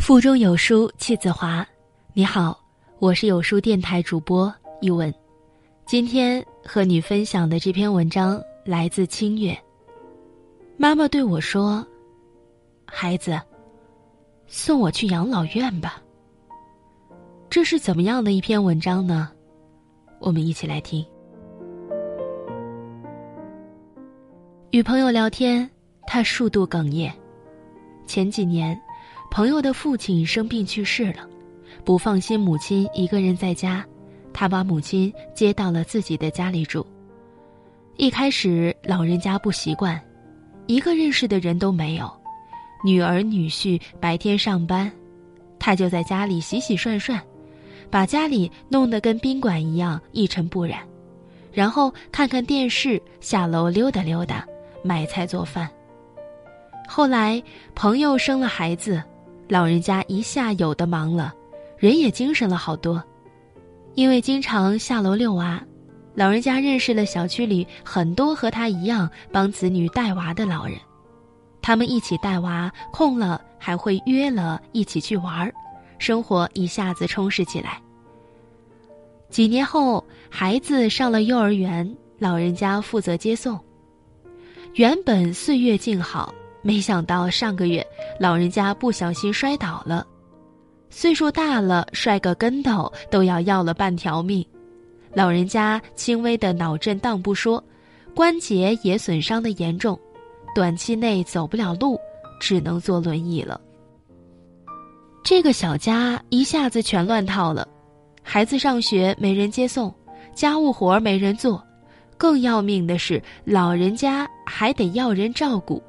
腹中有书气自华。你好，我是有书电台主播一文。今天和你分享的这篇文章来自清月。妈妈对我说：“孩子，送我去养老院吧。”这是怎么样的一篇文章呢？我们一起来听。与朋友聊天，他数度哽咽。前几年，朋友的父亲生病去世了，不放心母亲一个人在家，他把母亲接到了自己的家里住。一开始，老人家不习惯，一个认识的人都没有，女儿女婿白天上班，他就在家里洗洗涮涮，把家里弄得跟宾馆一样一尘不染，然后看看电视，下楼溜达溜达。买菜做饭。后来朋友生了孩子，老人家一下有的忙了，人也精神了好多。因为经常下楼遛娃，老人家认识了小区里很多和他一样帮子女带娃的老人，他们一起带娃，空了还会约了一起去玩儿，生活一下子充实起来。几年后，孩子上了幼儿园，老人家负责接送。原本岁月静好，没想到上个月老人家不小心摔倒了，岁数大了摔个跟头都要要了半条命。老人家轻微的脑震荡不说，关节也损伤的严重，短期内走不了路，只能坐轮椅了。这个小家一下子全乱套了，孩子上学没人接送，家务活没人做。更要命的是，老人家还得要人照顾。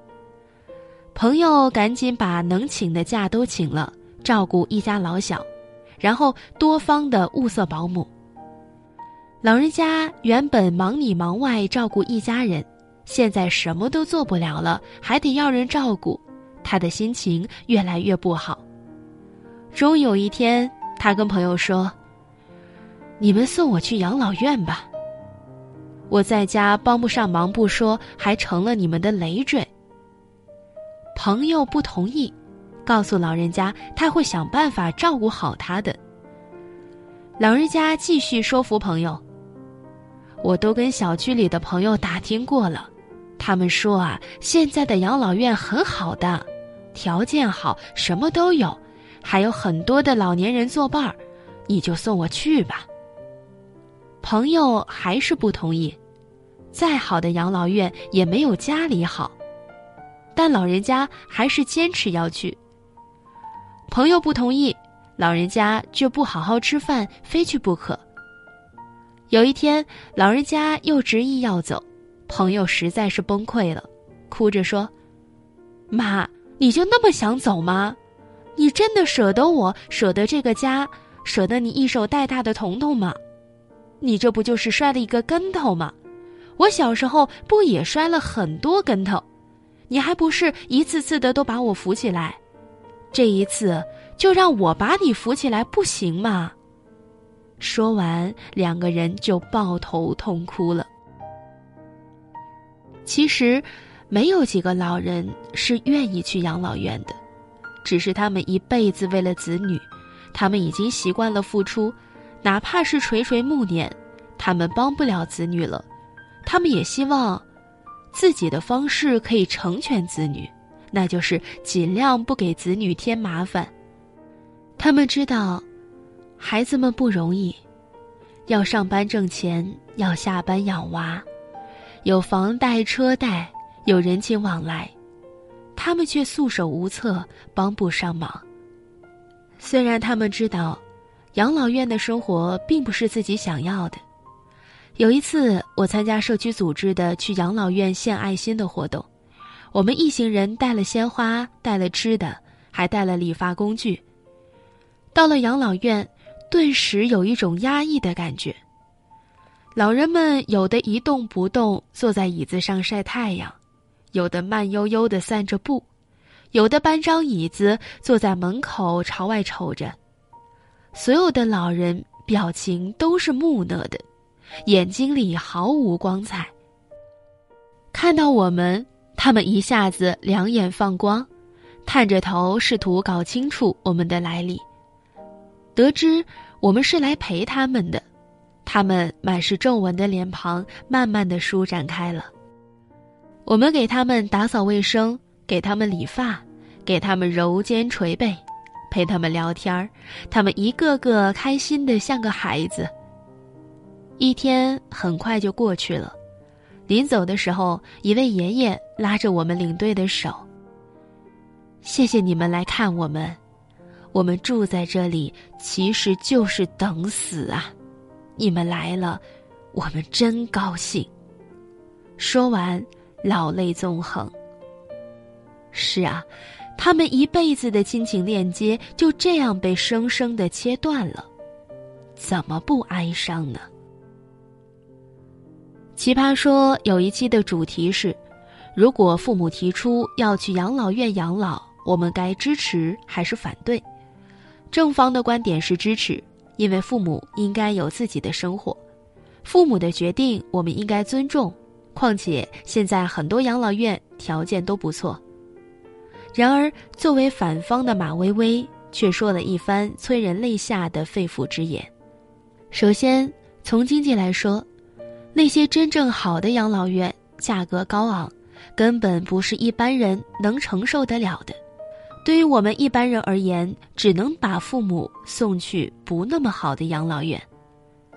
朋友赶紧把能请的假都请了，照顾一家老小，然后多方的物色保姆。老人家原本忙里忙外照顾一家人，现在什么都做不了了，还得要人照顾，他的心情越来越不好。终有一天，他跟朋友说：“你们送我去养老院吧。”我在家帮不上忙不说，还成了你们的累赘。朋友不同意，告诉老人家他会想办法照顾好他的。老人家继续说服朋友：“我都跟小区里的朋友打听过了，他们说啊，现在的养老院很好的，条件好，什么都有，还有很多的老年人作伴儿，你就送我去吧。”朋友还是不同意。再好的养老院也没有家里好，但老人家还是坚持要去。朋友不同意，老人家却不好好吃饭，非去不可。有一天，老人家又执意要走，朋友实在是崩溃了，哭着说：“妈，你就那么想走吗？你真的舍得我，舍得这个家，舍得你一手带大的彤彤吗？你这不就是摔了一个跟头吗？”我小时候不也摔了很多跟头，你还不是一次次的都把我扶起来，这一次就让我把你扶起来不行吗？说完，两个人就抱头痛哭了。其实，没有几个老人是愿意去养老院的，只是他们一辈子为了子女，他们已经习惯了付出，哪怕是垂垂暮年，他们帮不了子女了。他们也希望，自己的方式可以成全子女，那就是尽量不给子女添麻烦。他们知道，孩子们不容易，要上班挣钱，要下班养娃，有房贷车贷，有人情往来，他们却束手无策，帮不上忙。虽然他们知道，养老院的生活并不是自己想要的。有一次，我参加社区组织的去养老院献爱心的活动，我们一行人带了鲜花，带了吃的，还带了理发工具。到了养老院，顿时有一种压抑的感觉。老人们有的一动不动坐在椅子上晒太阳，有的慢悠悠的散着步，有的搬张椅子坐在门口朝外瞅着。所有的老人表情都是木讷的。眼睛里毫无光彩。看到我们，他们一下子两眼放光，探着头试图搞清楚我们的来历，得知我们是来陪他们的，他们满是皱纹的脸庞慢慢的舒展开了。我们给他们打扫卫生，给他们理发，给他们揉肩捶背，陪他们聊天儿，他们一个个开心的像个孩子。一天很快就过去了，临走的时候，一位爷爷拉着我们领队的手。谢谢你们来看我们，我们住在这里其实就是等死啊！你们来了，我们真高兴。说完，老泪纵横。是啊，他们一辈子的亲情链接就这样被生生的切断了，怎么不哀伤呢？奇葩说有一期的主题是：如果父母提出要去养老院养老。我们该支持还是反对？正方的观点是支持，因为父母应该有自己的生活，父母的决定我们应该尊重。况且现在很多养老院条件都不错。然而，作为反方的马薇薇却说了一番催人泪下的肺腑之言。首先，从经济来说，那些真正好的养老院价格高昂，根本不是一般人能承受得了的。对于我们一般人而言，只能把父母送去不那么好的养老院。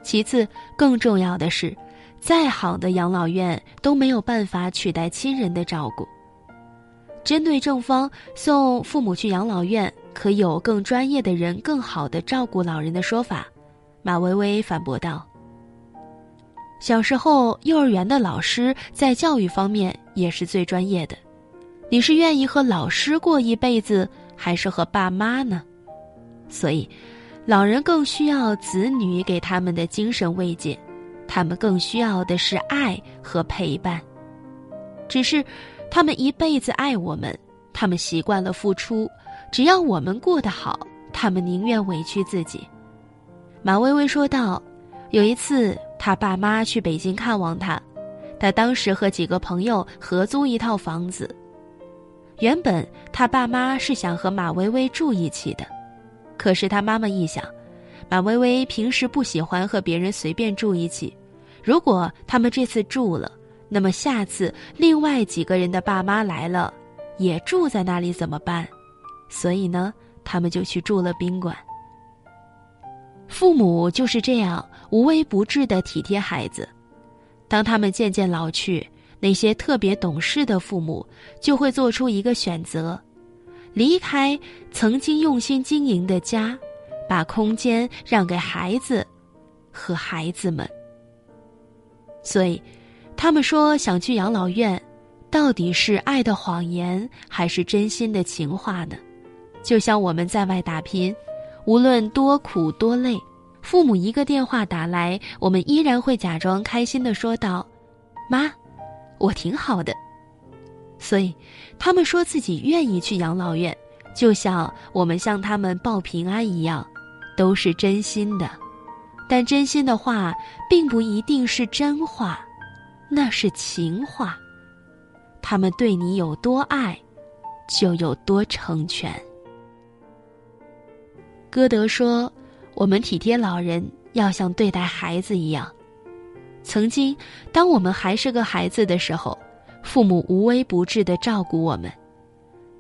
其次，更重要的是，再好的养老院都没有办法取代亲人的照顾。针对正方送父母去养老院可有更专业的人更好的照顾老人的说法，马薇薇反驳道：“小时候，幼儿园的老师在教育方面也是最专业的。”你是愿意和老师过一辈子，还是和爸妈呢？所以，老人更需要子女给他们的精神慰藉，他们更需要的是爱和陪伴。只是，他们一辈子爱我们，他们习惯了付出，只要我们过得好，他们宁愿委屈自己。马薇薇说道：“有一次，他爸妈去北京看望他，他当时和几个朋友合租一套房子。”原本他爸妈是想和马薇薇住一起的，可是他妈妈一想，马薇薇平时不喜欢和别人随便住一起，如果他们这次住了，那么下次另外几个人的爸妈来了，也住在那里怎么办？所以呢，他们就去住了宾馆。父母就是这样无微不至的体贴孩子，当他们渐渐老去。那些特别懂事的父母就会做出一个选择，离开曾经用心经营的家，把空间让给孩子和孩子们。所以，他们说想去养老院，到底是爱的谎言还是真心的情话呢？就像我们在外打拼，无论多苦多累，父母一个电话打来，我们依然会假装开心的说道：“妈。”我挺好的，所以他们说自己愿意去养老院，就像我们向他们报平安一样，都是真心的。但真心的话，并不一定是真话，那是情话。他们对你有多爱，就有多成全。歌德说：“我们体贴老人，要像对待孩子一样。”曾经，当我们还是个孩子的时候，父母无微不至的照顾我们，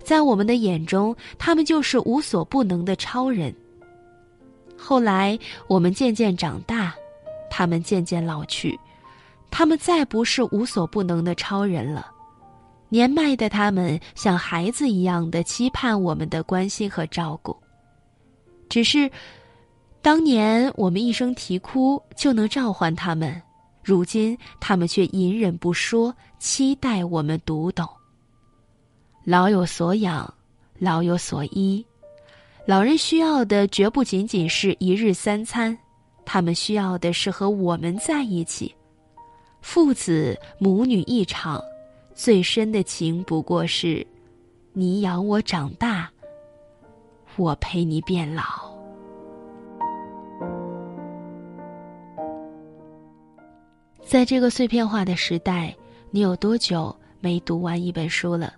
在我们的眼中，他们就是无所不能的超人。后来，我们渐渐长大，他们渐渐老去，他们再不是无所不能的超人了。年迈的他们像孩子一样的期盼我们的关心和照顾，只是，当年我们一声啼哭就能召唤他们。如今，他们却隐忍不说，期待我们读懂。老有所养，老有所依，老人需要的绝不仅仅是一日三餐，他们需要的是和我们在一起。父子母女一场，最深的情不过是，你养我长大，我陪你变老。在这个碎片化的时代，你有多久没读完一本书了？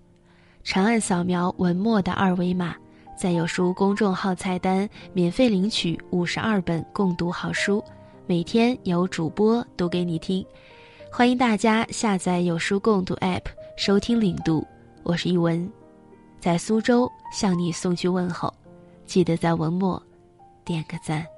长按扫描文末的二维码，在有书公众号菜单免费领取五十二本共读好书，每天有主播读给你听。欢迎大家下载有书共读 App 收听领读。我是一文，在苏州向你送去问候，记得在文末点个赞。